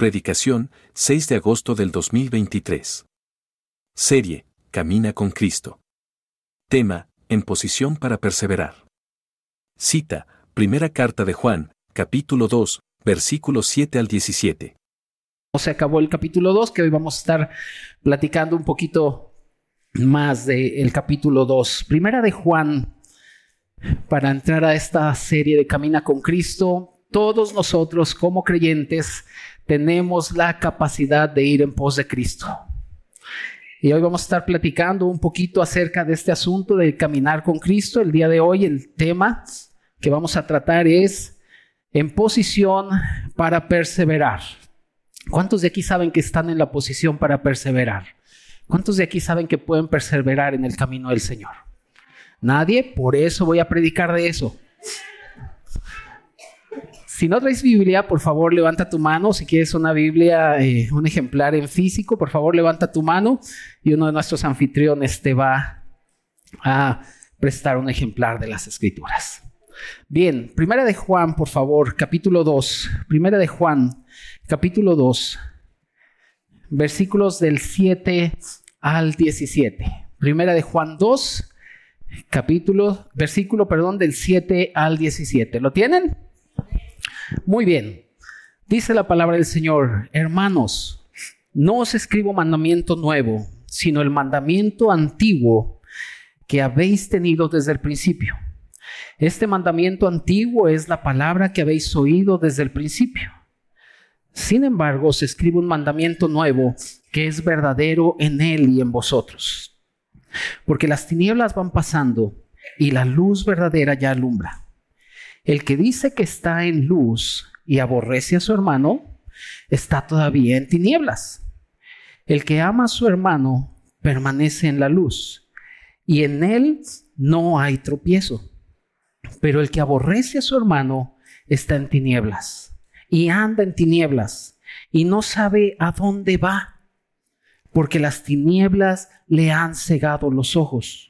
Predicación, 6 de agosto del 2023. Serie, Camina con Cristo. Tema, En posición para perseverar. Cita, Primera Carta de Juan, capítulo 2, versículos 7 al 17. Se acabó el capítulo 2, que hoy vamos a estar platicando un poquito más del capítulo 2. Primera de Juan, para entrar a esta serie de Camina con Cristo, todos nosotros como creyentes tenemos la capacidad de ir en pos de Cristo. Y hoy vamos a estar platicando un poquito acerca de este asunto de caminar con Cristo. El día de hoy el tema que vamos a tratar es en posición para perseverar. ¿Cuántos de aquí saben que están en la posición para perseverar? ¿Cuántos de aquí saben que pueden perseverar en el camino del Señor? Nadie, por eso voy a predicar de eso. Si no traes Biblia, por favor levanta tu mano. Si quieres una Biblia, eh, un ejemplar en físico, por favor levanta tu mano y uno de nuestros anfitriones te va a prestar un ejemplar de las Escrituras. Bien, Primera de Juan, por favor, capítulo 2. Primera de Juan, capítulo 2, versículos del 7 al 17. Primera de Juan 2, capítulo, versículo, perdón, del 7 al 17. ¿Lo tienen? Muy bien. Dice la palabra del Señor, hermanos, no os escribo mandamiento nuevo, sino el mandamiento antiguo que habéis tenido desde el principio. Este mandamiento antiguo es la palabra que habéis oído desde el principio. Sin embargo, os escribo un mandamiento nuevo que es verdadero en él y en vosotros. Porque las tinieblas van pasando y la luz verdadera ya alumbra. El que dice que está en luz y aborrece a su hermano, está todavía en tinieblas. El que ama a su hermano permanece en la luz y en él no hay tropiezo. Pero el que aborrece a su hermano está en tinieblas y anda en tinieblas y no sabe a dónde va, porque las tinieblas le han cegado los ojos.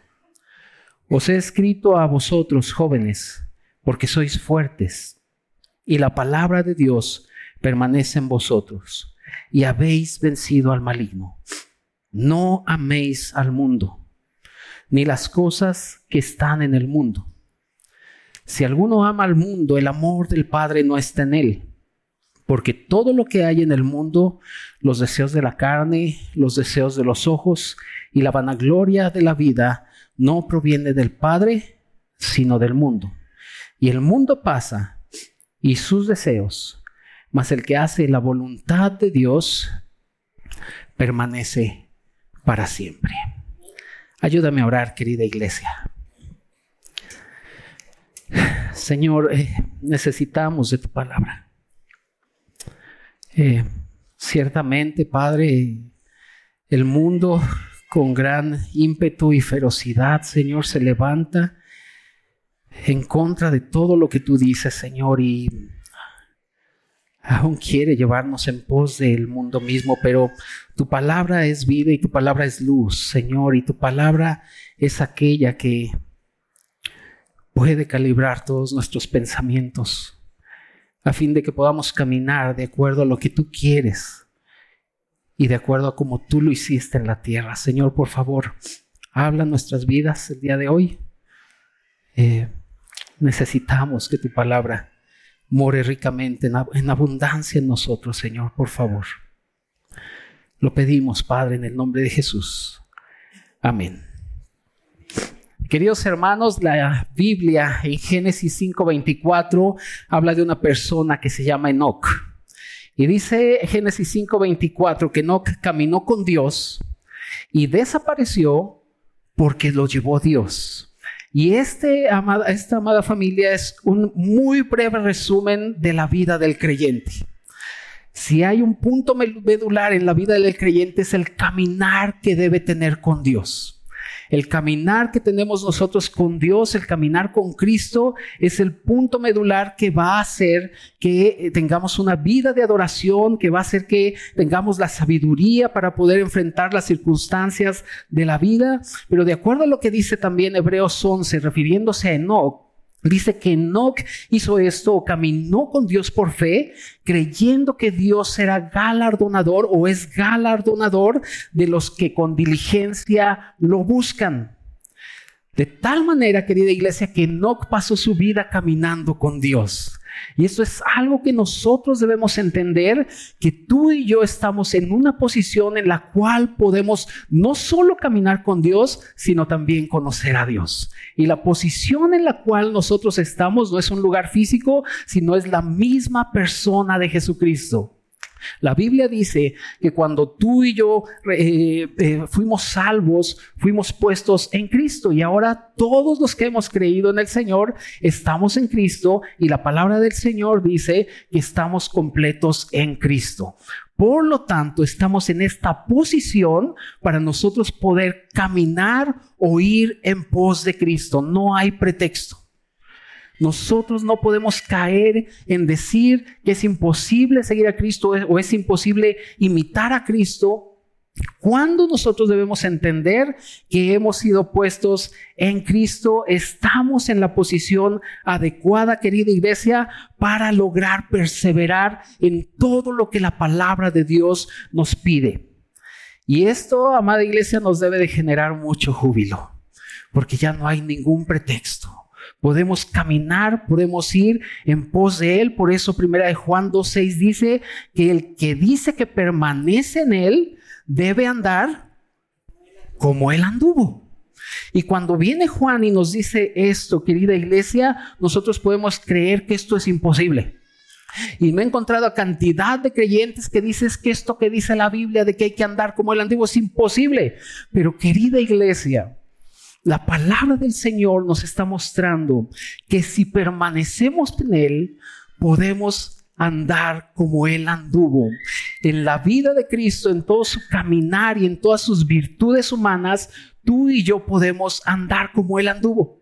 Os he escrito a vosotros, jóvenes, porque sois fuertes, y la palabra de Dios permanece en vosotros, y habéis vencido al maligno. No améis al mundo, ni las cosas que están en el mundo. Si alguno ama al mundo, el amor del Padre no está en él. Porque todo lo que hay en el mundo, los deseos de la carne, los deseos de los ojos y la vanagloria de la vida, no proviene del Padre, sino del mundo. Y el mundo pasa y sus deseos, mas el que hace la voluntad de Dios permanece para siempre. Ayúdame a orar, querida iglesia. Señor, eh, necesitamos de tu palabra. Eh, ciertamente, Padre, el mundo con gran ímpetu y ferocidad, Señor, se levanta en contra de todo lo que tú dices, Señor, y aún quiere llevarnos en pos del mundo mismo, pero tu palabra es vida y tu palabra es luz, Señor, y tu palabra es aquella que puede calibrar todos nuestros pensamientos a fin de que podamos caminar de acuerdo a lo que tú quieres y de acuerdo a como tú lo hiciste en la tierra. Señor, por favor, habla nuestras vidas el día de hoy. Eh, necesitamos que tu palabra more ricamente en, en abundancia en nosotros, Señor, por favor. Lo pedimos, Padre, en el nombre de Jesús. Amén. Queridos hermanos, la Biblia en Génesis 5:24 habla de una persona que se llama Enoch. Y dice Génesis 5:24 que Enoch caminó con Dios y desapareció porque lo llevó Dios. Y este, esta amada familia es un muy breve resumen de la vida del creyente. Si hay un punto medular en la vida del creyente es el caminar que debe tener con Dios. El caminar que tenemos nosotros con Dios, el caminar con Cristo, es el punto medular que va a hacer que eh, tengamos una vida de adoración, que va a hacer que tengamos la sabiduría para poder enfrentar las circunstancias de la vida. Pero de acuerdo a lo que dice también Hebreos 11, refiriéndose a Enoch, Dice que Enoch hizo esto o caminó con Dios por fe, creyendo que Dios era galardonador o es galardonador de los que con diligencia lo buscan. De tal manera, querida iglesia, que Enoch pasó su vida caminando con Dios. Y eso es algo que nosotros debemos entender, que tú y yo estamos en una posición en la cual podemos no solo caminar con Dios, sino también conocer a Dios. Y la posición en la cual nosotros estamos no es un lugar físico, sino es la misma persona de Jesucristo. La Biblia dice que cuando tú y yo eh, eh, fuimos salvos, fuimos puestos en Cristo y ahora todos los que hemos creído en el Señor estamos en Cristo y la palabra del Señor dice que estamos completos en Cristo. Por lo tanto, estamos en esta posición para nosotros poder caminar o ir en pos de Cristo. No hay pretexto. Nosotros no podemos caer en decir que es imposible seguir a Cristo o es imposible imitar a Cristo cuando nosotros debemos entender que hemos sido puestos en Cristo, estamos en la posición adecuada, querida iglesia, para lograr perseverar en todo lo que la palabra de Dios nos pide. Y esto, amada iglesia, nos debe de generar mucho júbilo, porque ya no hay ningún pretexto. Podemos caminar, podemos ir en pos de Él. Por eso primera de Juan 2.6 dice que el que dice que permanece en Él debe andar como Él anduvo. Y cuando viene Juan y nos dice esto, querida iglesia, nosotros podemos creer que esto es imposible. Y me he encontrado a cantidad de creyentes que dices que esto que dice la Biblia de que hay que andar como el antiguo es imposible. Pero querida iglesia, la palabra del Señor nos está mostrando que si permanecemos en Él, podemos andar como Él anduvo. En la vida de Cristo, en todo su caminar y en todas sus virtudes humanas, tú y yo podemos andar como Él anduvo.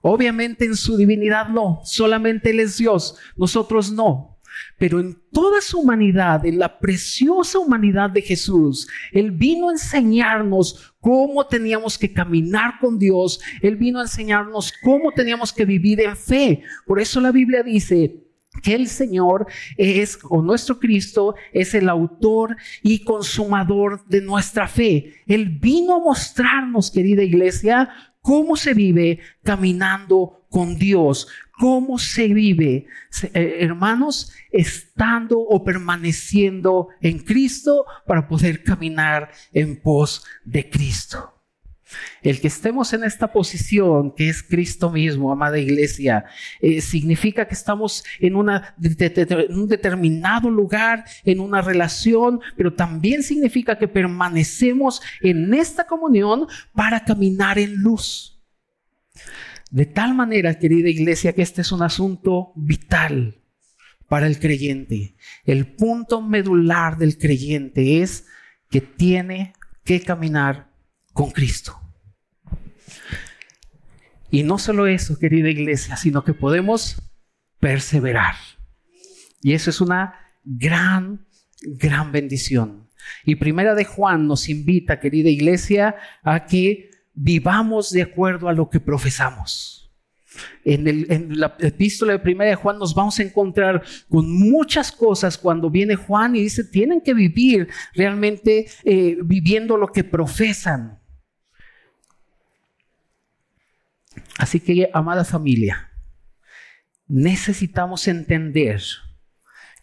Obviamente en su divinidad no, solamente Él es Dios, nosotros no. Pero en toda su humanidad, en la preciosa humanidad de Jesús, Él vino a enseñarnos cómo teníamos que caminar con Dios. Él vino a enseñarnos cómo teníamos que vivir en fe. Por eso la Biblia dice, que el Señor es, o nuestro Cristo, es el autor y consumador de nuestra fe. Él vino a mostrarnos, querida iglesia, cómo se vive caminando con Dios, cómo se vive, eh, hermanos, estando o permaneciendo en Cristo para poder caminar en pos de Cristo. El que estemos en esta posición, que es Cristo mismo, amada iglesia, eh, significa que estamos en, un determinado lugar, en una relación, pero también significa que permanecemos en esta comunión para caminar en luz. De tal manera, querida iglesia, que este es un asunto vital para el creyente. El punto medular del creyente es que tiene que caminar con Cristo. Y no solo eso, querida iglesia, sino que podemos perseverar. Y eso es una gran, gran bendición. Y primera de Juan nos invita, querida iglesia, a que vivamos de acuerdo a lo que profesamos. En, el, la epístola de primera de Juan nos vamos a encontrar con muchas cosas cuando viene Juan y dice, tienen que vivir realmente eh, viviendo lo que profesan. Así que, amada familia, necesitamos entender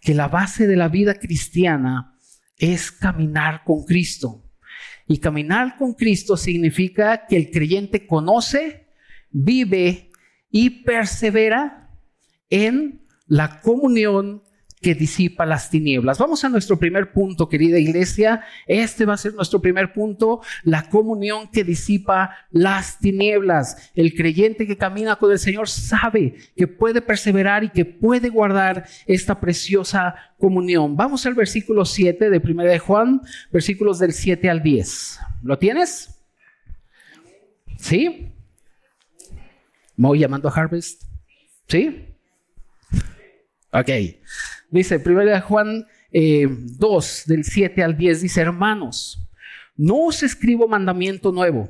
que la base de la vida cristiana es caminar con Cristo. Y caminar con Cristo significa que el creyente conoce, vive y persevera en la comunión que disipa las tinieblas. Vamos a nuestro primer punto, querida iglesia. Este va a ser nuestro primer punto, la comunión que disipa las tinieblas. El creyente que camina con el Señor sabe que puede perseverar y que puede guardar esta preciosa comunión. Vamos al versículo 7 de 1 de Juan, versículos del 7 al 10. ¿Lo tienes? ¿Sí? ¿Voy llamando a Harvest? ¿Sí? Ok. Dice 1 Juan 2, eh, del 7 al 10, dice, hermanos, no os escribo mandamiento nuevo,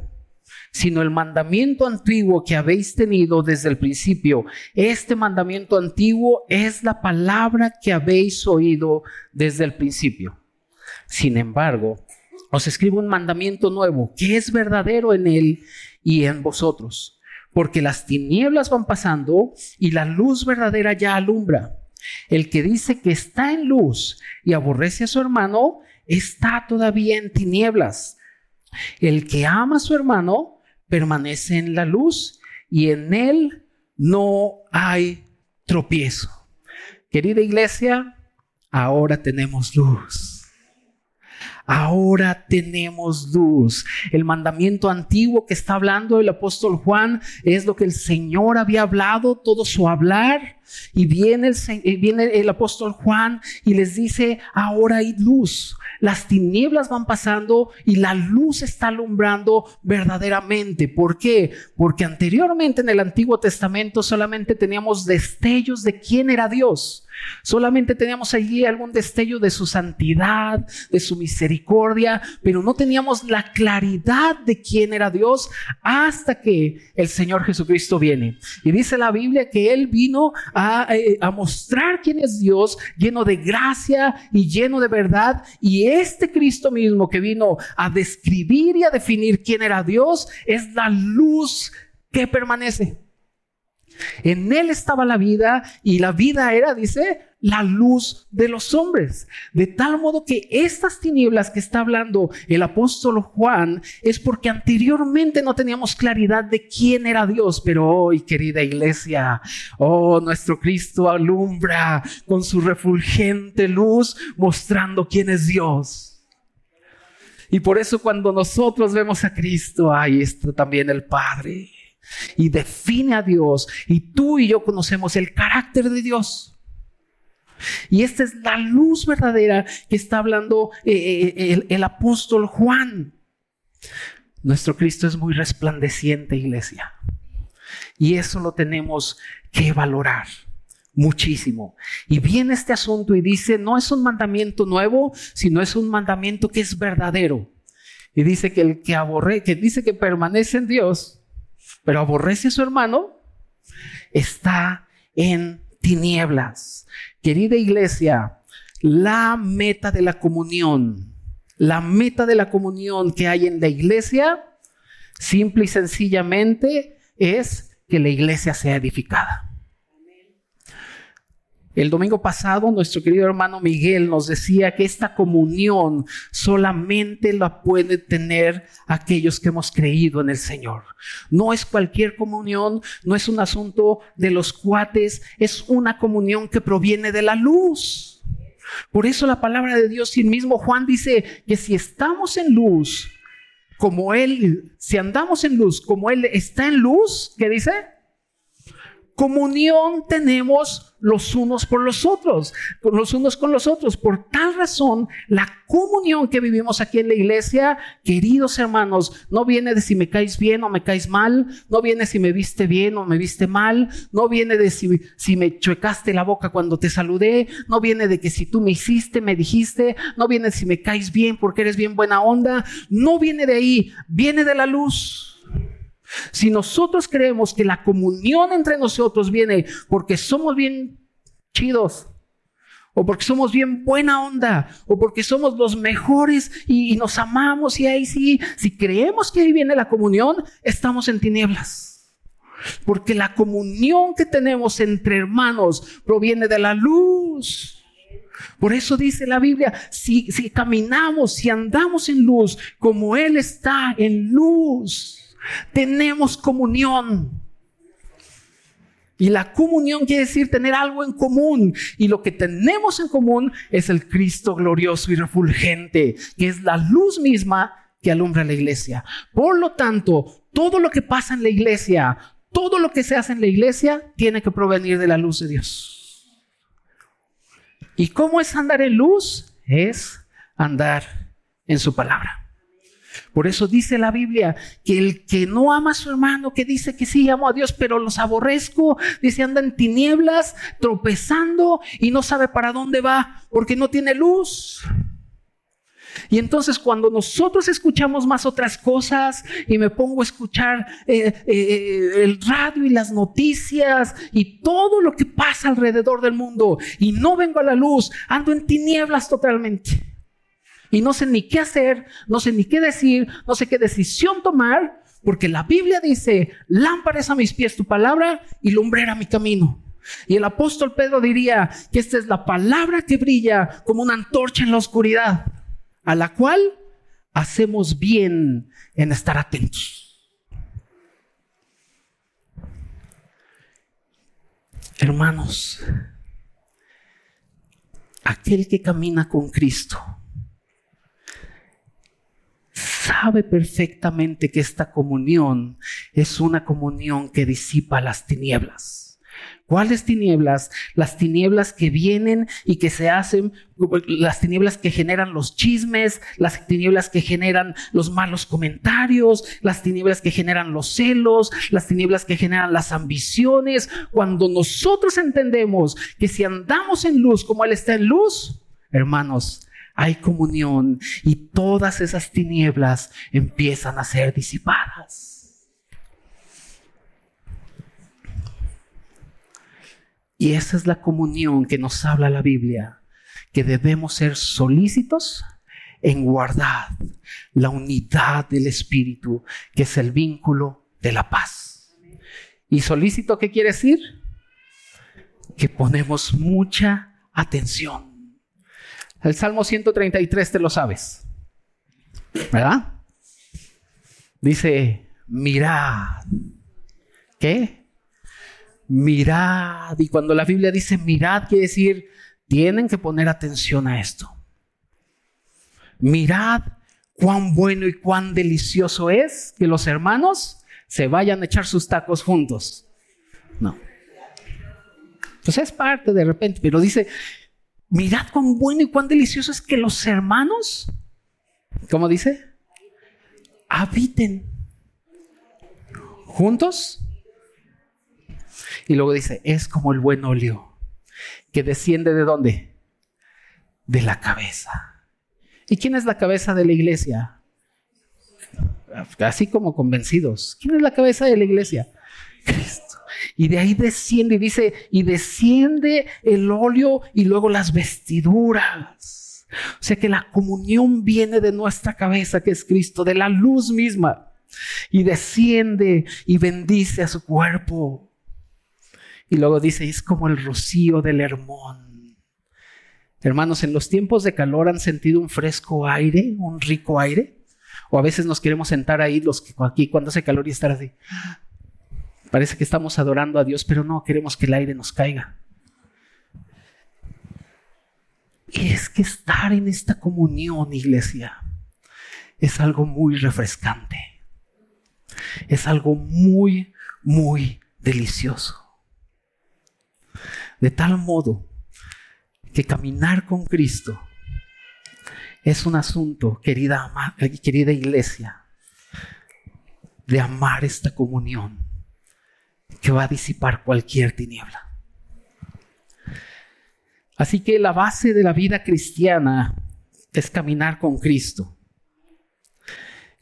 sino el mandamiento antiguo que habéis tenido desde el principio. Este mandamiento antiguo es la palabra que habéis oído desde el principio. Sin embargo, os escribo un mandamiento nuevo que es verdadero en él y en vosotros, porque las tinieblas van pasando y la luz verdadera ya alumbra. El que dice que está en luz y aborrece a su hermano, está todavía en tinieblas. El que ama a su hermano permanece en la luz y en él no hay tropiezo. Querida iglesia, ahora tenemos luz. Ahora tenemos luz. El mandamiento antiguo que está hablando el apóstol Juan es lo que el Señor había hablado, todo su hablar. Y viene el, viene el apóstol Juan y les dice, ahora hay luz. Las tinieblas van pasando y la luz está alumbrando verdaderamente. ¿Por qué? Porque anteriormente en el Antiguo Testamento solamente teníamos destellos de quién era Dios. Solamente teníamos allí algún destello de su santidad, de su misericordia, pero no teníamos la claridad de quién era Dios hasta que el Señor Jesucristo viene. Y dice la Biblia que Él vino a, eh, mostrar quién es Dios, lleno de gracia y lleno de verdad. Y este Cristo mismo que vino a describir y a definir quién era Dios es la luz que permanece. En él estaba la vida y la vida era, dice, la luz de los hombres. De tal modo que estas tinieblas que está hablando el apóstol Juan es porque anteriormente no teníamos claridad de quién era Dios, pero hoy, querida iglesia, oh, nuestro Cristo alumbra con su refulgente luz mostrando quién es Dios. Y por eso cuando nosotros vemos a Cristo, ahí está también el Padre y define a Dios. Y tú y yo conocemos el carácter de Dios. Y esta es la luz verdadera que está hablando eh, eh, el, el apóstol Juan. Nuestro Cristo es muy resplandeciente, iglesia. Y eso lo tenemos que valorar muchísimo. Y viene este asunto y dice, no es un mandamiento nuevo, sino es un mandamiento que es verdadero. Y dice que el que aborre, que dice que permanece en Dios, pero aborrece a su hermano, está en tinieblas. Querida iglesia, la meta de la comunión, la meta de la comunión que hay en la iglesia, simple y sencillamente, es que la iglesia sea edificada. El domingo pasado nuestro querido hermano Miguel nos decía que esta comunión solamente la puede tener aquellos que hemos creído en el Señor. No es cualquier comunión, no es un asunto de los cuates, es una comunión que proviene de la luz. Por eso la palabra de Dios y el mismo Juan dice que si estamos en luz, como Él, si andamos en luz, como Él está en luz, ¿qué dice? Comunión tenemos los unos por los otros, los unos con los otros. Por tal razón, la comunión que vivimos aquí en la iglesia, queridos hermanos, no viene de si me caes bien o me caes mal, no viene si me viste bien o me viste mal, no viene de si, me chuecaste la boca cuando te saludé, no viene de que si tú me hiciste, me dijiste, no viene de si me caes bien porque eres bien buena onda, no viene de ahí, viene de la luz. Si nosotros creemos que la comunión entre nosotros viene porque somos bien chidos, o porque somos bien buena onda, o porque somos los mejores y, nos amamos y ahí sí, si creemos que ahí viene la comunión, estamos en tinieblas. Porque la comunión que tenemos entre hermanos proviene de la luz. Por eso dice la Biblia, si, si caminamos, si andamos en luz, como Él está en luz, tenemos comunión. Y la comunión quiere decir tener algo en común. Y lo que tenemos en común es el Cristo glorioso y refulgente, que es la luz misma que alumbra la iglesia. Por lo tanto, todo lo que pasa en la iglesia, todo lo que se hace en la iglesia, tiene que provenir de la luz de Dios. ¿Y cómo es andar en luz? Es andar en su palabra. Por eso dice la Biblia que el que no ama a su hermano, que dice que sí amo a Dios, pero los aborrezco, dice anda en tinieblas, tropezando y no sabe para dónde va porque no tiene luz. Y entonces cuando nosotros escuchamos más otras cosas y me pongo a escuchar eh, eh, el radio y las noticias y todo lo que pasa alrededor del mundo y no vengo a la luz, ando en tinieblas totalmente y no sé ni qué hacer, no sé ni qué decir, no sé qué decisión tomar, porque la Biblia dice, lámparas a mis pies tu palabra y lumbrera mi camino. Y el apóstol Pedro diría que esta es la palabra que brilla como una antorcha en la oscuridad, a la cual hacemos bien en estar atentos. Hermanos, aquel que camina con Cristo sabe perfectamente que esta comunión es una comunión que disipa las tinieblas. ¿Cuáles tinieblas? Las tinieblas que vienen y que se hacen, las tinieblas que generan los chismes, las tinieblas que generan los malos comentarios, las tinieblas que generan los celos, las tinieblas que generan las ambiciones. Cuando nosotros entendemos que si andamos en luz como Él está en luz, hermanos, hay comunión y todas esas tinieblas empiezan a ser disipadas. Y esa es la comunión que nos habla la Biblia, que debemos ser solícitos en guardar la unidad del Espíritu, que es el vínculo de la paz. ¿Y solícito qué quiere decir? Que ponemos mucha atención el Salmo 133 te lo sabes. ¿Verdad? Dice, mirad. ¿Qué? Mirad. Y cuando la Biblia dice mirad, quiere decir, tienen que poner atención a esto. Mirad cuán bueno y cuán delicioso es que los hermanos se vayan a echar sus tacos juntos. No. Pues es parte de repente, pero dice, Mirad cuán bueno y cuán delicioso es que los hermanos, ¿cómo dice? Habiten juntos. Y luego dice, es como el buen óleo que desciende de dónde? De la cabeza. ¿Y quién es la cabeza de la iglesia? Así como convencidos. ¿Quién es la cabeza de la iglesia? Cristo. Y de ahí desciende y dice, y desciende el óleo y luego las vestiduras. O sea que la comunión viene de nuestra cabeza, que es Cristo, de la luz misma. Y desciende y bendice a su cuerpo. Y luego dice, es como el rocío del Hermón. Hermanos, en los tiempos de calor han sentido un fresco aire, un rico aire. O a veces nos queremos sentar ahí, los que aquí cuando hace calor y estar así. Parece que estamos adorando a Dios, pero no queremos que el aire nos caiga. Y es que estar en esta comunión, iglesia, es algo muy refrescante. Es algo muy, muy delicioso. De tal modo que caminar con Cristo es un asunto, querida, querida iglesia, de amar esta comunión que va a disipar cualquier tiniebla. Así que la base de la vida cristiana es caminar con Cristo,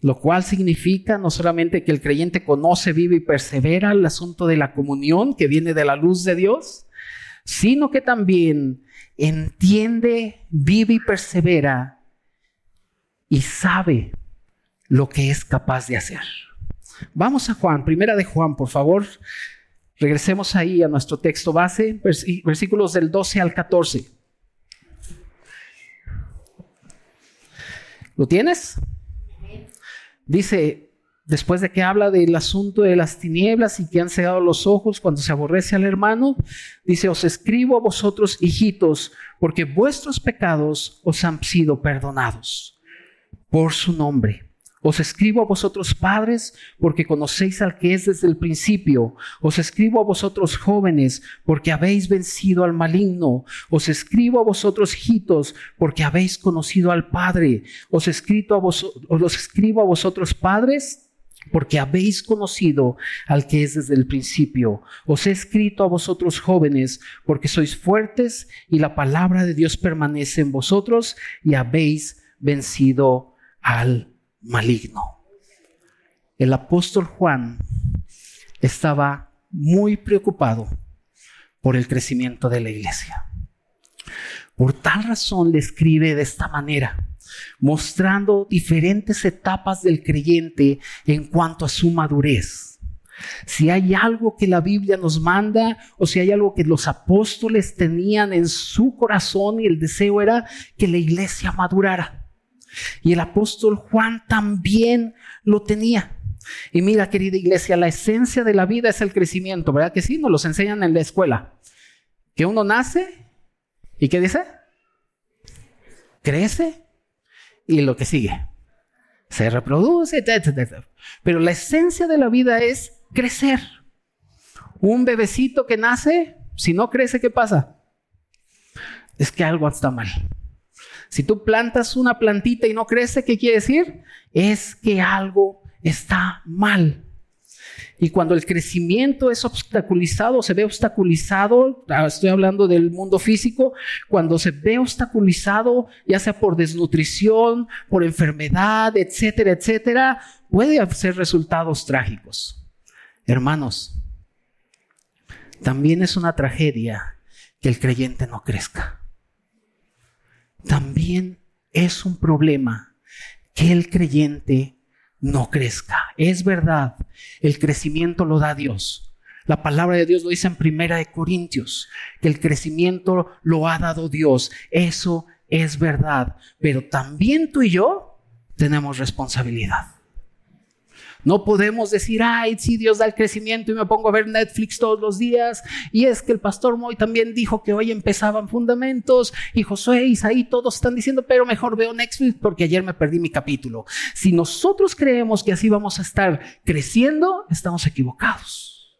lo cual significa no solamente que el creyente conoce, vive y persevera el asunto de la comunión que viene de la luz de Dios, sino que también entiende, vive y persevera y sabe lo que es capaz de hacer. Vamos a Juan, primera de Juan, por favor. Regresemos ahí a nuestro texto base, versículos del 12 al 14. ¿Lo tienes? Dice, después de que habla del asunto de las tinieblas y que han cegado los ojos cuando se aborrece al hermano, dice, os escribo a vosotros, hijitos, porque vuestros pecados os han sido perdonados por su nombre. Os escribo a vosotros padres, porque conocéis al que es desde el principio. Os escribo a vosotros jóvenes, porque habéis vencido al maligno. Os escribo a vosotros hijitos, porque habéis conocido al Padre. Os, escrito escribo a vosotros padres, porque habéis conocido al que es desde el principio. Os he escrito a vosotros jóvenes, porque sois fuertes y la palabra de Dios permanece en vosotros y habéis vencido al maligno. El apóstol Juan estaba muy preocupado por el crecimiento de la iglesia. Por tal razón le escribe de esta manera, mostrando diferentes etapas del creyente en cuanto a su madurez. Si hay algo que la Biblia nos manda o si hay algo que los apóstoles tenían en su corazón y el deseo era que la iglesia madurara. Y el apóstol Juan también lo tenía. Y mira, querida iglesia, la esencia de la vida es el crecimiento, ¿verdad que sí? Nos los enseñan en la escuela. Que uno nace y ¿qué dice? Crece y lo que sigue. Se reproduce, etc. Pero la esencia de la vida es crecer. Un bebecito que nace, si no crece, ¿qué pasa? Es que algo está mal. Si tú plantas una plantita y no crece, ¿qué quiere decir? Es que algo está mal. Y cuando el crecimiento es obstaculizado, se ve obstaculizado, ah, estoy hablando del mundo físico, cuando se ve obstaculizado, ya sea por desnutrición, por enfermedad, etcétera, etcétera, puede ser resultados trágicos. Hermanos, también es una tragedia que el creyente no crezca también es un problema que el creyente no crezca. Es verdad, el crecimiento lo da Dios. La palabra de Dios lo dice en Primera de Corintios, que el crecimiento lo ha dado Dios. Eso es verdad, pero también tú y yo tenemos responsabilidad. No podemos decir, ay, sí, Dios da el crecimiento y me pongo a ver Netflix todos los días. Y es que el pastor Moy también dijo que hoy empezaban fundamentos y Josué y Isaí todos están diciendo, pero mejor veo Netflix porque ayer me perdí mi capítulo. Si nosotros creemos que así vamos a estar creciendo, estamos equivocados.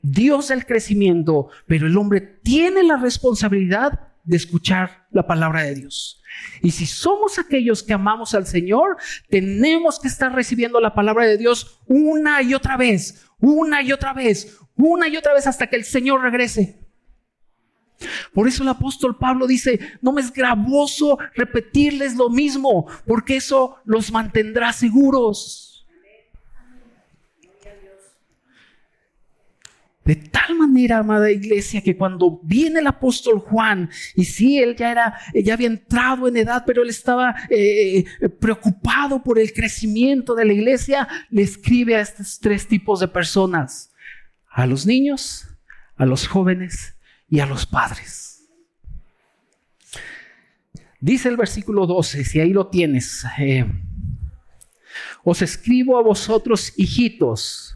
Dios da el crecimiento, pero el hombre tiene la responsabilidad de escuchar la palabra de Dios. Y si somos aquellos que amamos al Señor, tenemos que estar recibiendo la palabra de Dios una y otra vez, una y otra vez, una y otra vez hasta que el Señor regrese. Por eso el apóstol Pablo dice, no me es gravoso repetirles lo mismo, porque eso los mantendrá seguros. De tal manera, amada iglesia, que cuando viene el apóstol Juan, y sí, él ya era, ya había entrado en edad, pero él estaba eh, preocupado por el crecimiento de la iglesia, le escribe a estos tres tipos de personas, a los niños, a los jóvenes y a los padres. Dice el versículo 12, si ahí lo tienes, eh, os escribo a vosotros, hijitos,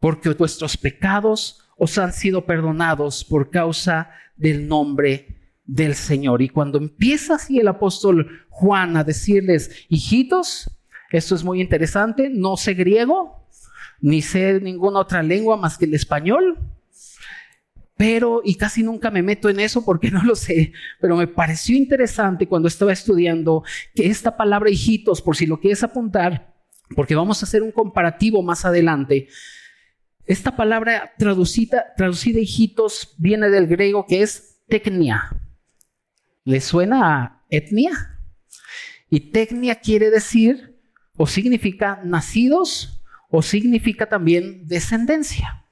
porque vuestros pecados os han sido perdonados por causa del nombre del Señor. Y cuando empieza así el apóstol Juan a decirles, hijitos, esto es muy interesante, no sé griego, ni sé ninguna otra lengua más que el español, pero, y casi nunca me meto en eso porque no lo sé, pero me pareció interesante cuando estaba estudiando que esta palabra hijitos, por si lo quieres apuntar, porque vamos a hacer un comparativo más adelante, esta palabra traducida, traducida hijitos viene del griego que es tecnia. ¿Le suena a etnia? Y tecnia quiere decir o significa nacidos o significa también descendencia.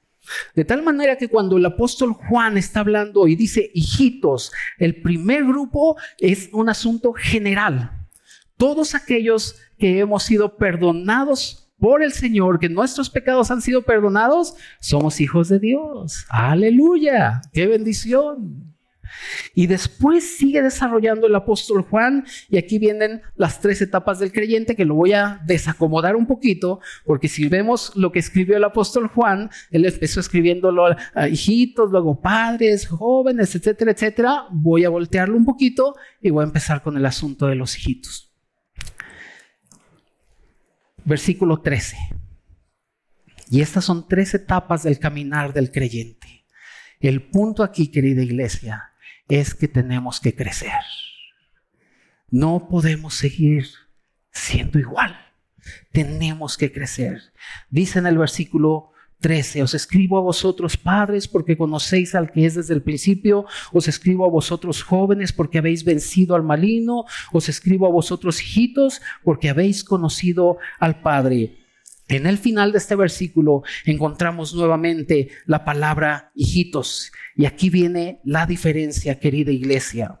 De tal manera que cuando el apóstol Juan está hablando y dice hijitos, el primer grupo es un asunto general. Todos aquellos que hemos sido perdonados por el Señor, que nuestros pecados han sido perdonados, somos hijos de Dios. Aleluya, qué bendición. Y después sigue desarrollando el apóstol Juan y aquí vienen las tres etapas del creyente que lo voy a desacomodar un poquito porque si vemos lo que escribió el apóstol Juan, él empezó escribiéndolo a hijitos, luego padres, jóvenes, etcétera, etcétera. Voy a voltearlo un poquito y voy a empezar con el asunto de los hijitos. Versículo 13. Y estas son tres etapas del caminar del creyente. El punto aquí, querida iglesia, es que tenemos que crecer. No podemos seguir siendo igual. Tenemos que crecer. Dice en el versículo 13, os escribo a vosotros padres porque conocéis al que es desde el principio, os escribo a vosotros jóvenes porque habéis vencido al maligno, os escribo a vosotros hijitos porque habéis conocido al Padre. En el final de este versículo encontramos nuevamente la palabra hijitos. Y aquí viene la diferencia, querida iglesia.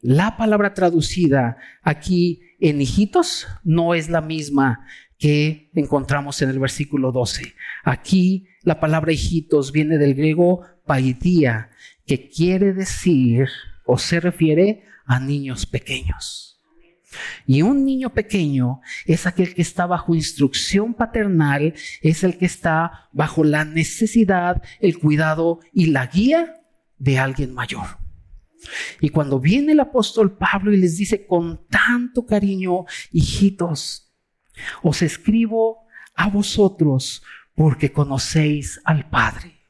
La palabra traducida aquí en hijitos no es la misma que encontramos en el versículo 12. Aquí la palabra hijitos viene del griego paidía, que quiere decir o se refiere a niños pequeños. Y un niño pequeño es aquel que está bajo instrucción paternal, es el que está bajo la necesidad, el cuidado y la guía de alguien mayor. Y cuando viene el apóstol Pablo y les dice con tanto cariño, hijitos, os escribo a vosotros porque conocéis al Padre.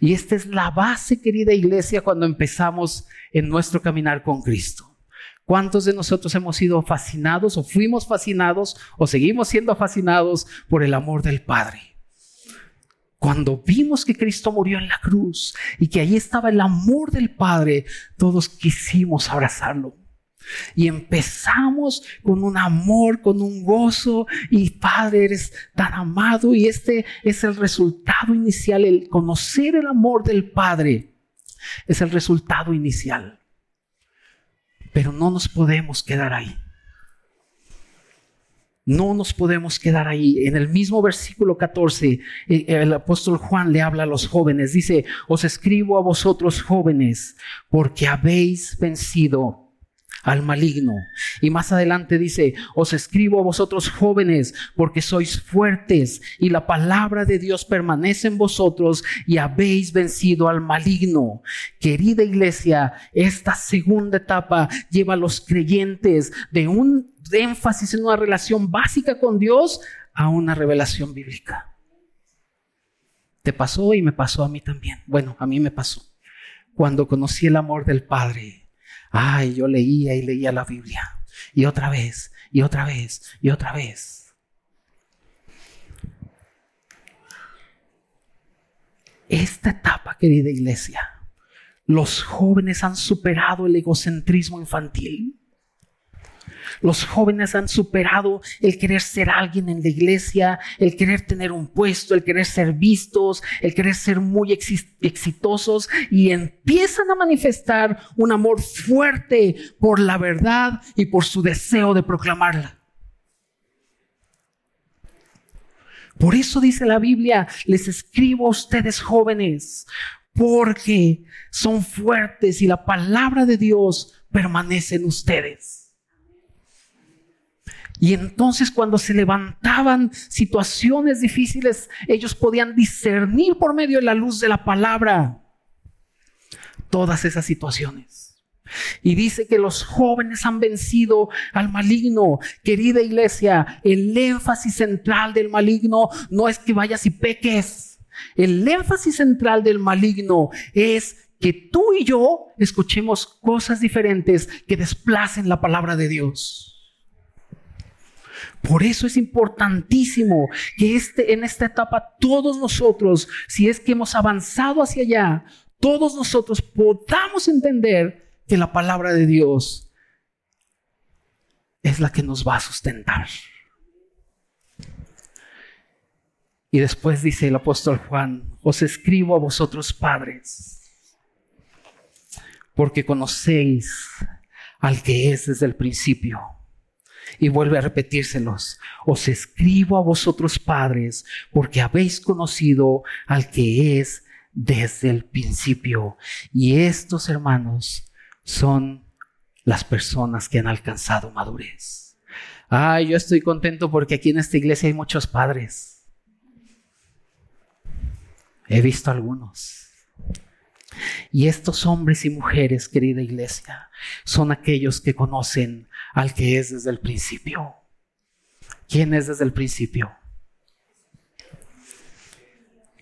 Y esta es la base, querida iglesia, cuando empezamos en nuestro caminar con Cristo. ¿Cuántos de nosotros hemos sido fascinados o fuimos fascinados o seguimos siendo fascinados por el amor del Padre? Cuando vimos que Cristo murió en la cruz y que ahí estaba el amor del Padre, todos quisimos abrazarlo. Y empezamos con un amor, con un gozo, y Padre, eres tan amado, y este es el resultado inicial, el conocer el amor del Padre es el resultado inicial. Pero no nos podemos quedar ahí. No nos podemos quedar ahí. En el mismo versículo 14, eh, el apóstol Juan le habla a los jóvenes. Dice, os escribo a vosotros jóvenes porque habéis vencido al maligno. Y más adelante dice, os escribo a vosotros jóvenes porque sois fuertes y la palabra de Dios permanece en vosotros y habéis vencido al maligno. Querida iglesia, esta segunda etapa lleva a los creyentes de un énfasis en una relación básica con Dios a una revelación bíblica. Te pasó y me pasó a mí también. Bueno, a mí me pasó. Cuando conocí el amor del Padre, Ay, yo leía y leía la Biblia. Y otra vez, y otra vez, y otra vez. Esta etapa, querida iglesia, los jóvenes han superado el egocentrismo infantil. Los jóvenes han superado el querer ser alguien en la iglesia, el querer tener un puesto, el querer ser vistos, el querer ser muy exitosos y empiezan a manifestar un amor fuerte por la verdad y por su deseo de proclamarla. Por eso dice la Biblia, les escribo a ustedes jóvenes, porque son fuertes y la palabra de Dios permanece en ustedes. Y entonces cuando se levantaban situaciones difíciles, ellos podían discernir por medio de la luz de la palabra todas esas situaciones. Y dice que los jóvenes han vencido al maligno. Querida iglesia, el énfasis central del maligno no es que vayas y peques. El énfasis central del maligno es que tú y yo escuchemos cosas diferentes que desplacen la palabra de Dios. Por eso es importantísimo que este, en esta etapa todos nosotros, si es que hemos avanzado hacia allá, todos nosotros podamos entender que la palabra de Dios es la que nos va a sustentar. Y después dice el apóstol Juan, os escribo a vosotros padres, porque conocéis al que es desde el principio. Y vuelve a repetírselos. Os escribo a vosotros padres porque habéis conocido al que es desde el principio. Y estos hermanos son las personas que han alcanzado madurez. Ay, yo estoy contento porque aquí en esta iglesia hay muchos padres. He visto algunos. Y estos hombres y mujeres, querida iglesia, son aquellos que conocen al que es desde el principio. ¿Quién es desde el principio?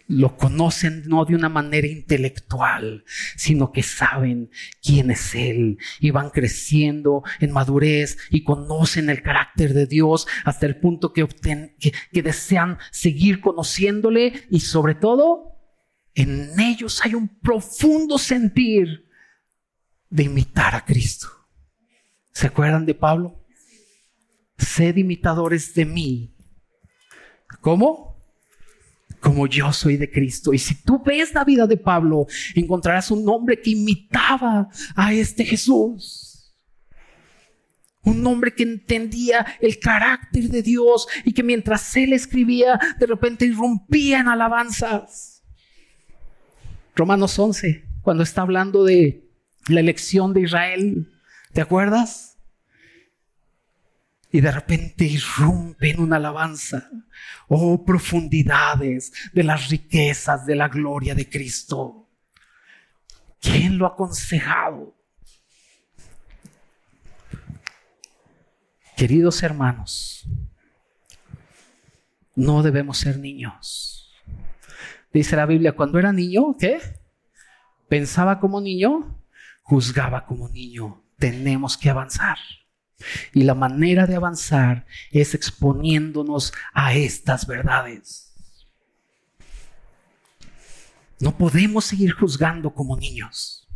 Lo conocen no de una manera intelectual, sino que saben quién es Él y van creciendo en madurez y conocen el carácter de Dios hasta el punto que, que, que desean seguir conociéndole y sobre todo en ellos hay un profundo sentir de imitar a Cristo. ¿Se acuerdan de Pablo? Sed imitadores de mí. ¿Cómo? Como yo soy de Cristo. Y si tú ves la vida de Pablo, encontrarás un hombre que imitaba a este Jesús. Un hombre que entendía el carácter de Dios y que mientras él escribía, de repente irrumpía en alabanzas. Romanos 11, cuando está hablando de la elección de Israel, ¿te acuerdas? Y de repente irrumpe en una alabanza. Oh, profundidades de las riquezas de la gloria de Cristo. ¿Quién lo ha aconsejado? Queridos hermanos, no debemos ser niños. Dice la Biblia, cuando era niño, ¿qué? Pensaba como niño, juzgaba como niño. Tenemos que avanzar. Y la manera de avanzar es exponiéndonos a estas verdades. No podemos seguir juzgando como niños.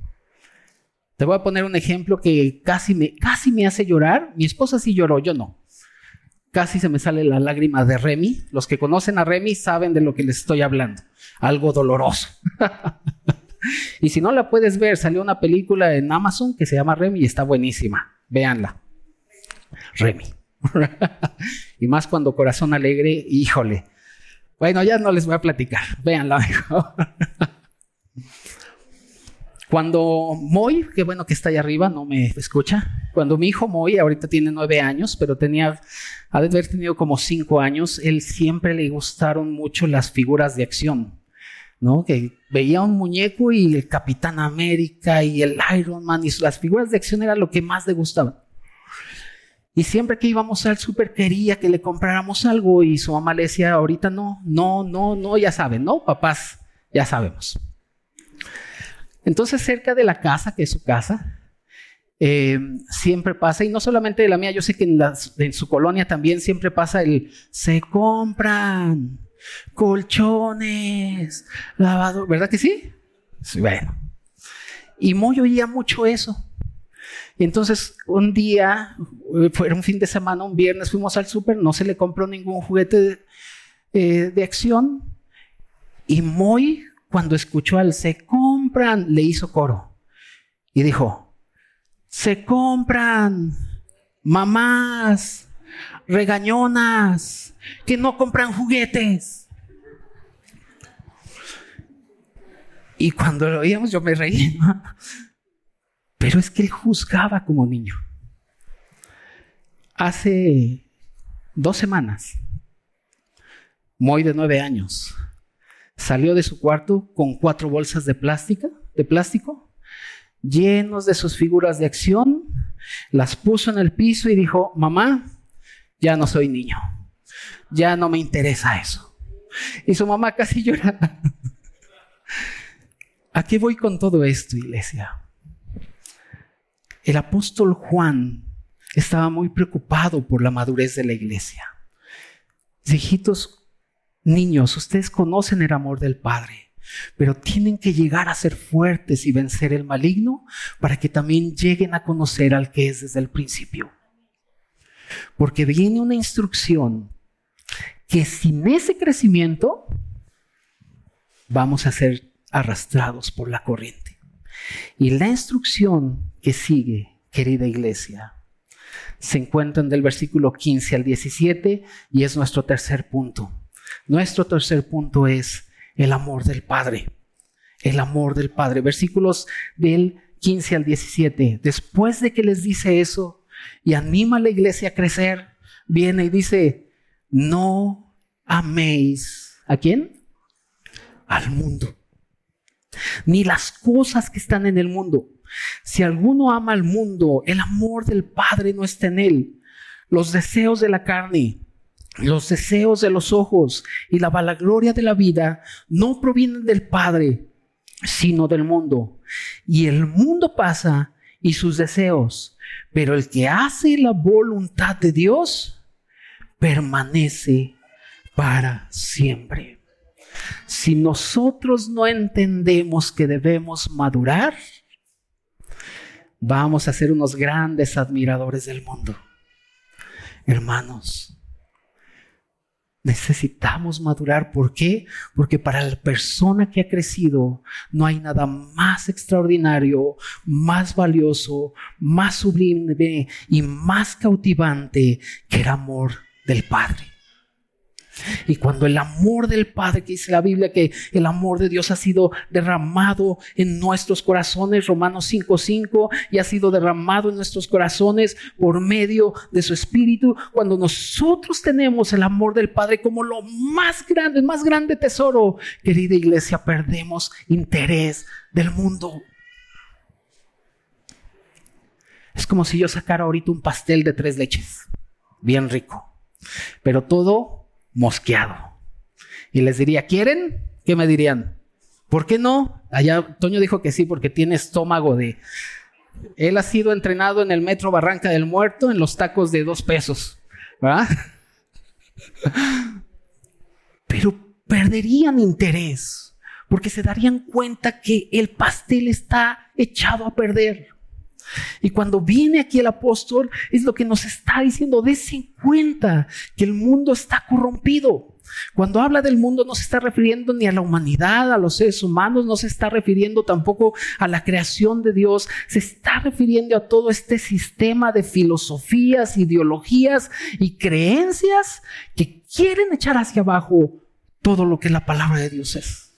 Te voy a poner un ejemplo que casi me, casi me hace llorar. Mi esposa sí lloró, yo no. Casi se me sale la lágrima de Remy. Los que conocen a Remy saben de lo que les estoy hablando. Algo doloroso. y si no la puedes ver, salió una película en Amazon que se llama Remy y está buenísima. Véanla. Remy. y más cuando corazón alegre, híjole. Bueno, ya no les voy a platicar. Véanla mejor. Cuando Moy, qué bueno que está ahí arriba, no me escucha. Cuando mi hijo Moy, ahorita tiene nueve años, pero tenía, ha de haber tenido como cinco años, él siempre le gustaron mucho las figuras de acción. ¿no? Que veía un muñeco y el Capitán América y el Iron Man y las figuras de acción era lo que más le gustaba. Y siempre que íbamos al súper quería que le compráramos algo y su mamá le decía, ahorita no, no, no, no, ya saben, ¿no? Papás, ya sabemos. Entonces cerca de la casa, que es su casa, eh, siempre pasa, y no solamente de la mía, yo sé que en, su colonia también siempre pasa el, se compran colchones, lavado, ¿verdad que sí? sí bueno. Y muy oía mucho eso. Y entonces un día, fue un fin de semana, un viernes, fuimos al súper, no se le compró ningún juguete de, eh, de acción. Y muy, cuando escuchó al se compran, le hizo coro. Y dijo, se compran mamás, regañonas, que no compran juguetes. Y cuando lo oíamos yo me reí. Pero es que él juzgaba como niño. Hace dos semanas, Moy de nueve años, salió de su cuarto con cuatro bolsas de plástico, de plástico, llenos de sus figuras de acción, las puso en el piso y dijo, mamá, ya no soy niño, ya no me interesa eso. Y su mamá casi lloraba. ¿A qué voy con todo esto, iglesia? El apóstol Juan estaba muy preocupado por la madurez de la iglesia. Hijitos, niños, ustedes conocen el amor del Padre, pero tienen que llegar a ser fuertes y vencer el maligno para que también lleguen a conocer al que es desde el principio. Porque viene una instrucción que sin ese crecimiento vamos a ser arrastrados por la corriente. Y la instrucción que sigue, querida iglesia, se encuentra en del versículo 15 al 17 y es nuestro tercer punto. Nuestro tercer punto es el amor del Padre. el amor del Padre. Versículos del 15 al 17. Después de que les dice eso y anima a la iglesia a crecer, viene y dice, no améis. ¿A quién? Al mundo. Ni las cosas que están en el mundo. Si alguno ama al mundo, el amor del Padre no está en él. Los deseos de la carne, los deseos de los ojos y la vanagloria de la vida no provienen del Padre, sino del mundo. Y el mundo pasa y sus deseos, pero el que hace la voluntad de Dios permanece para siempre. Si nosotros no entendemos que debemos madurar, vamos a ser unos grandes admiradores del mundo. Hermanos, necesitamos madurar. ¿Por qué? Porque para la persona que ha crecido no hay nada más extraordinario, más valioso, más sublime y más cautivante que el amor del Padre. Y cuando el amor del Padre, que dice la Biblia que el amor de Dios ha sido derramado en nuestros corazones, Romanos 5:5, y ha sido derramado en nuestros corazones por medio de su Espíritu, cuando nosotros tenemos el amor del Padre como lo más grande, el más grande tesoro, querida iglesia, perdemos interés del mundo. Es como si yo sacara ahorita un pastel de tres leches, bien rico, pero todo mosqueado. Y les diría, ¿quieren? ¿Qué me dirían? ¿Por qué no? Allá Toño dijo que sí, porque tiene estómago de... Él ha sido entrenado en el metro Barranca del Muerto en los tacos de dos pesos. Pero perderían interés, porque se darían cuenta que el pastel está echado a perder. Y cuando viene aquí el apóstol, es lo que nos está diciendo, desen cuenta que el mundo está corrompido. Cuando habla del mundo no se está refiriendo ni a la humanidad, a los seres humanos, no se está refiriendo tampoco a la creación de Dios, se está refiriendo a todo este sistema de filosofías, ideologías y creencias que quieren echar hacia abajo todo lo que la palabra de Dios es.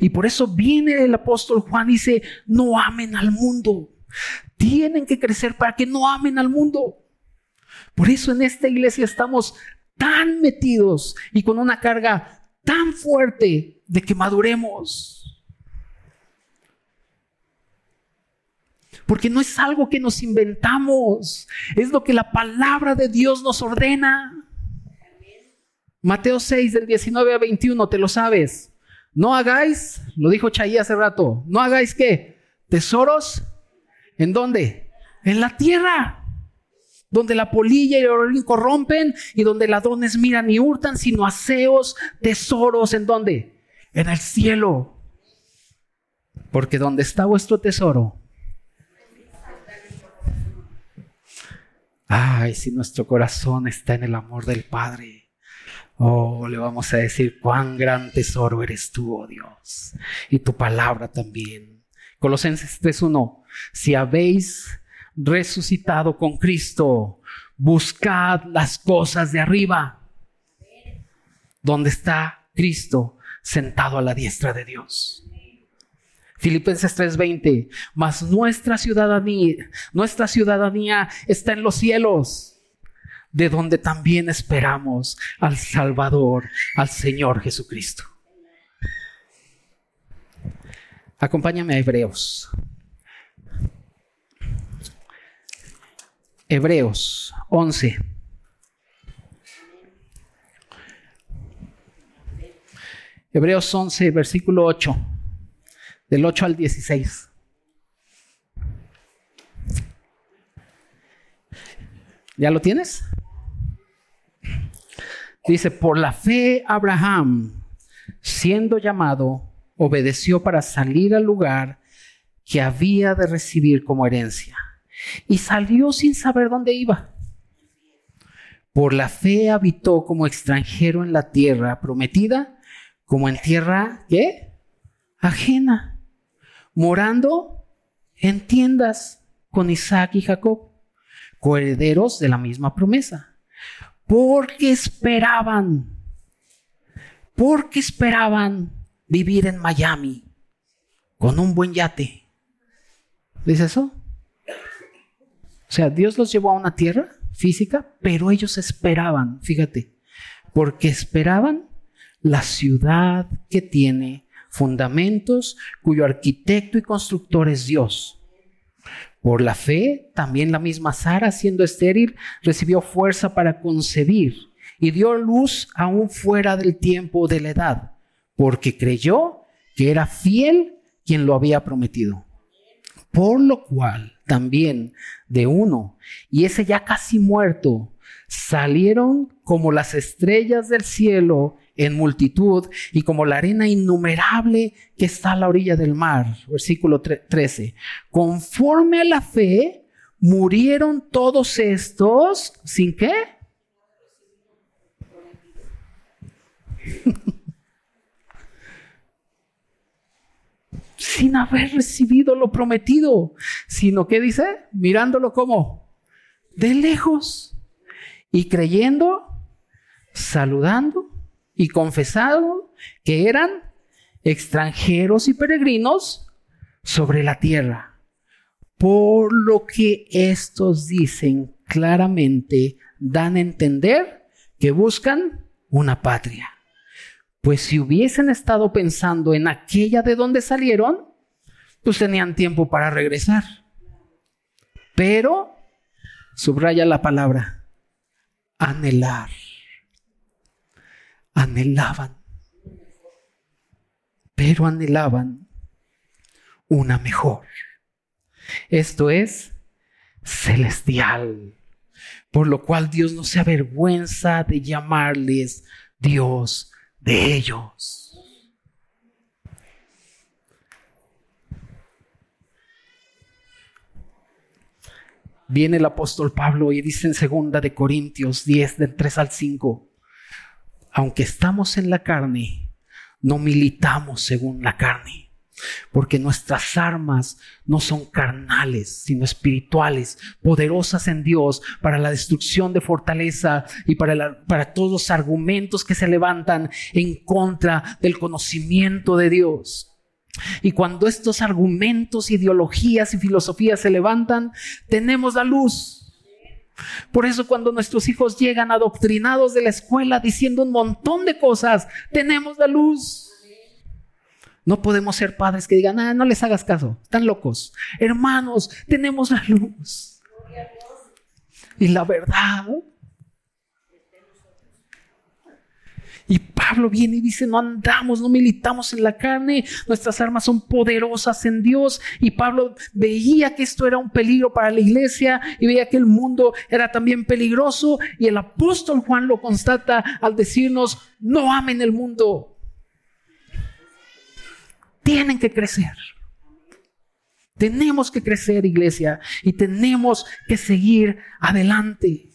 Y por eso viene el apóstol Juan y dice, no amen al mundo. Tienen que crecer para que no amen al mundo. Por eso en esta iglesia estamos tan metidos y con una carga tan fuerte de que maduremos. Porque no es algo que nos inventamos, es lo que la palabra de Dios nos ordena. Mateo 6 del 19 a 21, te lo sabes. No hagáis, lo dijo Chay hace rato, no hagáis qué? Tesoros. ¿En dónde? En la tierra. Donde la polilla y el orín corrompen y donde ladrones miran y hurtan, sino aseos, tesoros. ¿En dónde? En el cielo. Porque donde está vuestro tesoro. Ay, si nuestro corazón está en el amor del Padre Oh, le vamos a decir cuán gran tesoro eres tú, oh Dios, y tu palabra también. Colosenses 3:1, si habéis resucitado con Cristo, buscad las cosas de arriba, donde está Cristo sentado a la diestra de Dios. Filipenses 3:20, mas nuestra ciudadanía, nuestra ciudadanía está en los cielos de donde también esperamos al Salvador, al Señor Jesucristo. Acompáñame a Hebreos. Hebreos 11. Hebreos 11, versículo 8, del 8 al 16. ¿Ya lo tienes? Dice, por la fe Abraham, siendo llamado, obedeció para salir al lugar que había de recibir como herencia. Y salió sin saber dónde iba. Por la fe habitó como extranjero en la tierra prometida, como en tierra, ¿qué? Ajena, morando en tiendas con Isaac y Jacob, coherederos de la misma promesa porque esperaban, porque esperaban vivir en Miami con un buen yate. ¿Dice eso? O sea, Dios los llevó a una tierra física, pero ellos esperaban, fíjate, porque esperaban la ciudad que tiene fundamentos, cuyo arquitecto y constructor es Dios. Por la fe, también la misma Sara, siendo estéril, recibió fuerza para concebir y dio luz aún fuera del tiempo de la edad, porque creyó que era fiel quien lo había prometido. Por lo cual también de uno, y ese ya casi muerto, salieron como las estrellas del cielo en multitud y como la arena innumerable que está a la orilla del mar. Versículo 13. Conforme a la fe, murieron todos estos sin qué? sin haber recibido lo prometido, sino que dice, mirándolo como de lejos y creyendo, saludando y confesado que eran extranjeros y peregrinos sobre la tierra. Por lo que estos dicen claramente, dan a entender que buscan una patria. Pues si hubiesen estado pensando en aquella de donde salieron, pues tenían tiempo para regresar. Pero, subraya la palabra, anhelar anhelaban, pero anhelaban una mejor. Esto es celestial, por lo cual Dios no se avergüenza de llamarles Dios de ellos. Viene el apóstol Pablo y dice en segunda de Corintios 10 del 3 al 5 aunque estamos en la carne, no militamos según la carne, porque nuestras armas no son carnales, sino espirituales, poderosas en Dios para la destrucción de fortaleza y para, todos los argumentos que se levantan en contra del conocimiento de Dios. Y cuando estos argumentos, ideologías y filosofías se levantan, tenemos la luz por eso cuando nuestros hijos llegan adoctrinados de la escuela diciendo un montón de cosas, tenemos la luz. No podemos ser padres que digan, ah, no les hagas caso, están locos. Hermanos, tenemos la luz. Y la verdad Y Pablo viene y dice, no andamos, no militamos en la carne, nuestras armas son poderosas en Dios. Y Pablo veía que esto era un peligro para la iglesia y veía que el mundo era también peligroso. Y el apóstol Juan lo constata al decirnos, no amen el mundo. Tienen que crecer. Tenemos que crecer, iglesia, y tenemos que seguir adelante.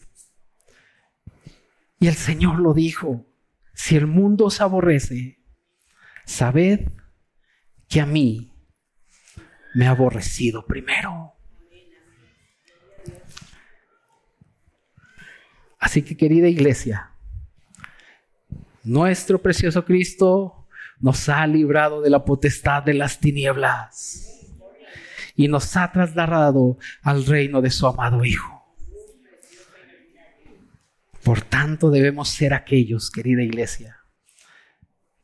Y el Señor lo dijo. Si el mundo os aborrece, sabed que a mí me ha aborrecido primero. Así que querida iglesia, nuestro precioso Cristo nos ha librado de la potestad de las tinieblas y nos ha trasladado al reino de su amado Hijo. Por tanto, debemos ser aquellos, querida iglesia,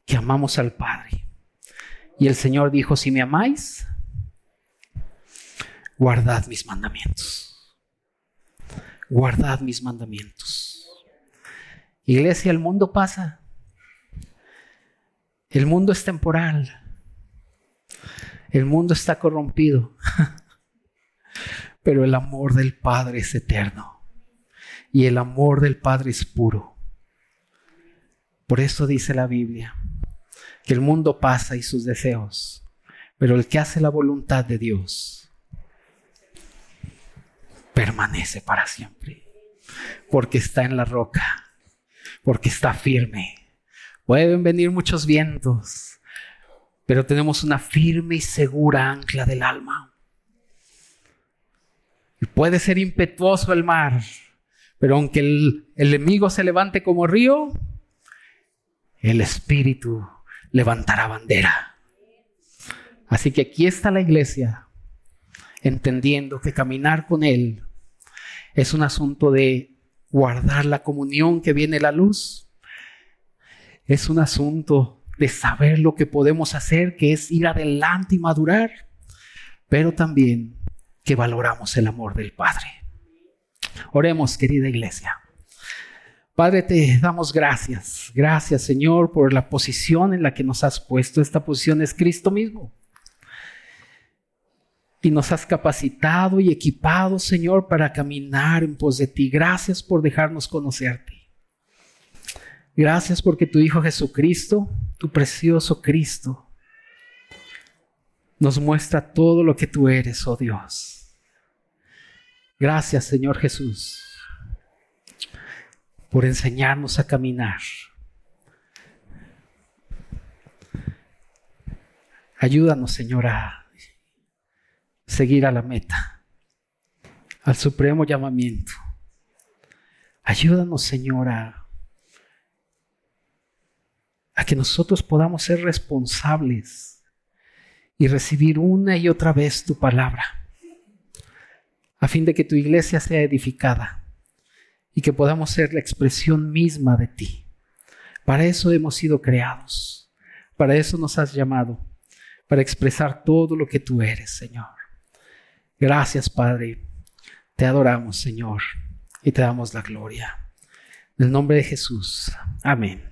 que amamos al Padre. Y el Señor dijo, si me amáis, guardad mis mandamientos. Guardad mis mandamientos. Iglesia, el mundo pasa. El mundo es temporal. El mundo está corrompido. Pero el amor del Padre es eterno y el amor del Padre es puro. Por eso dice la Biblia que el mundo pasa y sus deseos, pero el que hace la voluntad de Dios permanece para siempre, porque está en la roca, porque está firme. Pueden venir muchos vientos, pero tenemos una firme y segura ancla del alma. Y puede ser impetuoso el mar, pero aunque el, enemigo se levante como río, el Espíritu levantará bandera. Así que aquí está la iglesia, entendiendo que caminar con Él es un asunto de guardar la comunión que viene la luz. Es un asunto de saber lo que podemos hacer, que es ir adelante y madurar, pero también que valoramos el amor del Padre. Oremos, querida iglesia. Padre, te damos gracias. Gracias, Señor, por la posición en la que nos has puesto. Esta posición es Cristo mismo. Y nos has capacitado y equipado, Señor, para caminar en pos de ti. Gracias por dejarnos conocerte. Gracias porque tu Hijo Jesucristo, tu precioso Cristo, nos muestra todo lo que tú eres, oh Dios. Gracias, Señor Jesús por enseñarnos a caminar. Ayúdanos, Señor, a seguir a la meta, al supremo llamamiento. Ayúdanos, Señor, a, a que nosotros podamos ser responsables y recibir una y otra vez tu palabra, a fin de que tu iglesia sea edificada y que podamos ser la expresión misma de ti. Para eso hemos sido creados, para eso nos has llamado, para expresar todo lo que tú eres, Señor. Gracias, Padre. Te adoramos, Señor, y te damos la gloria. En el nombre de Jesús. Amén.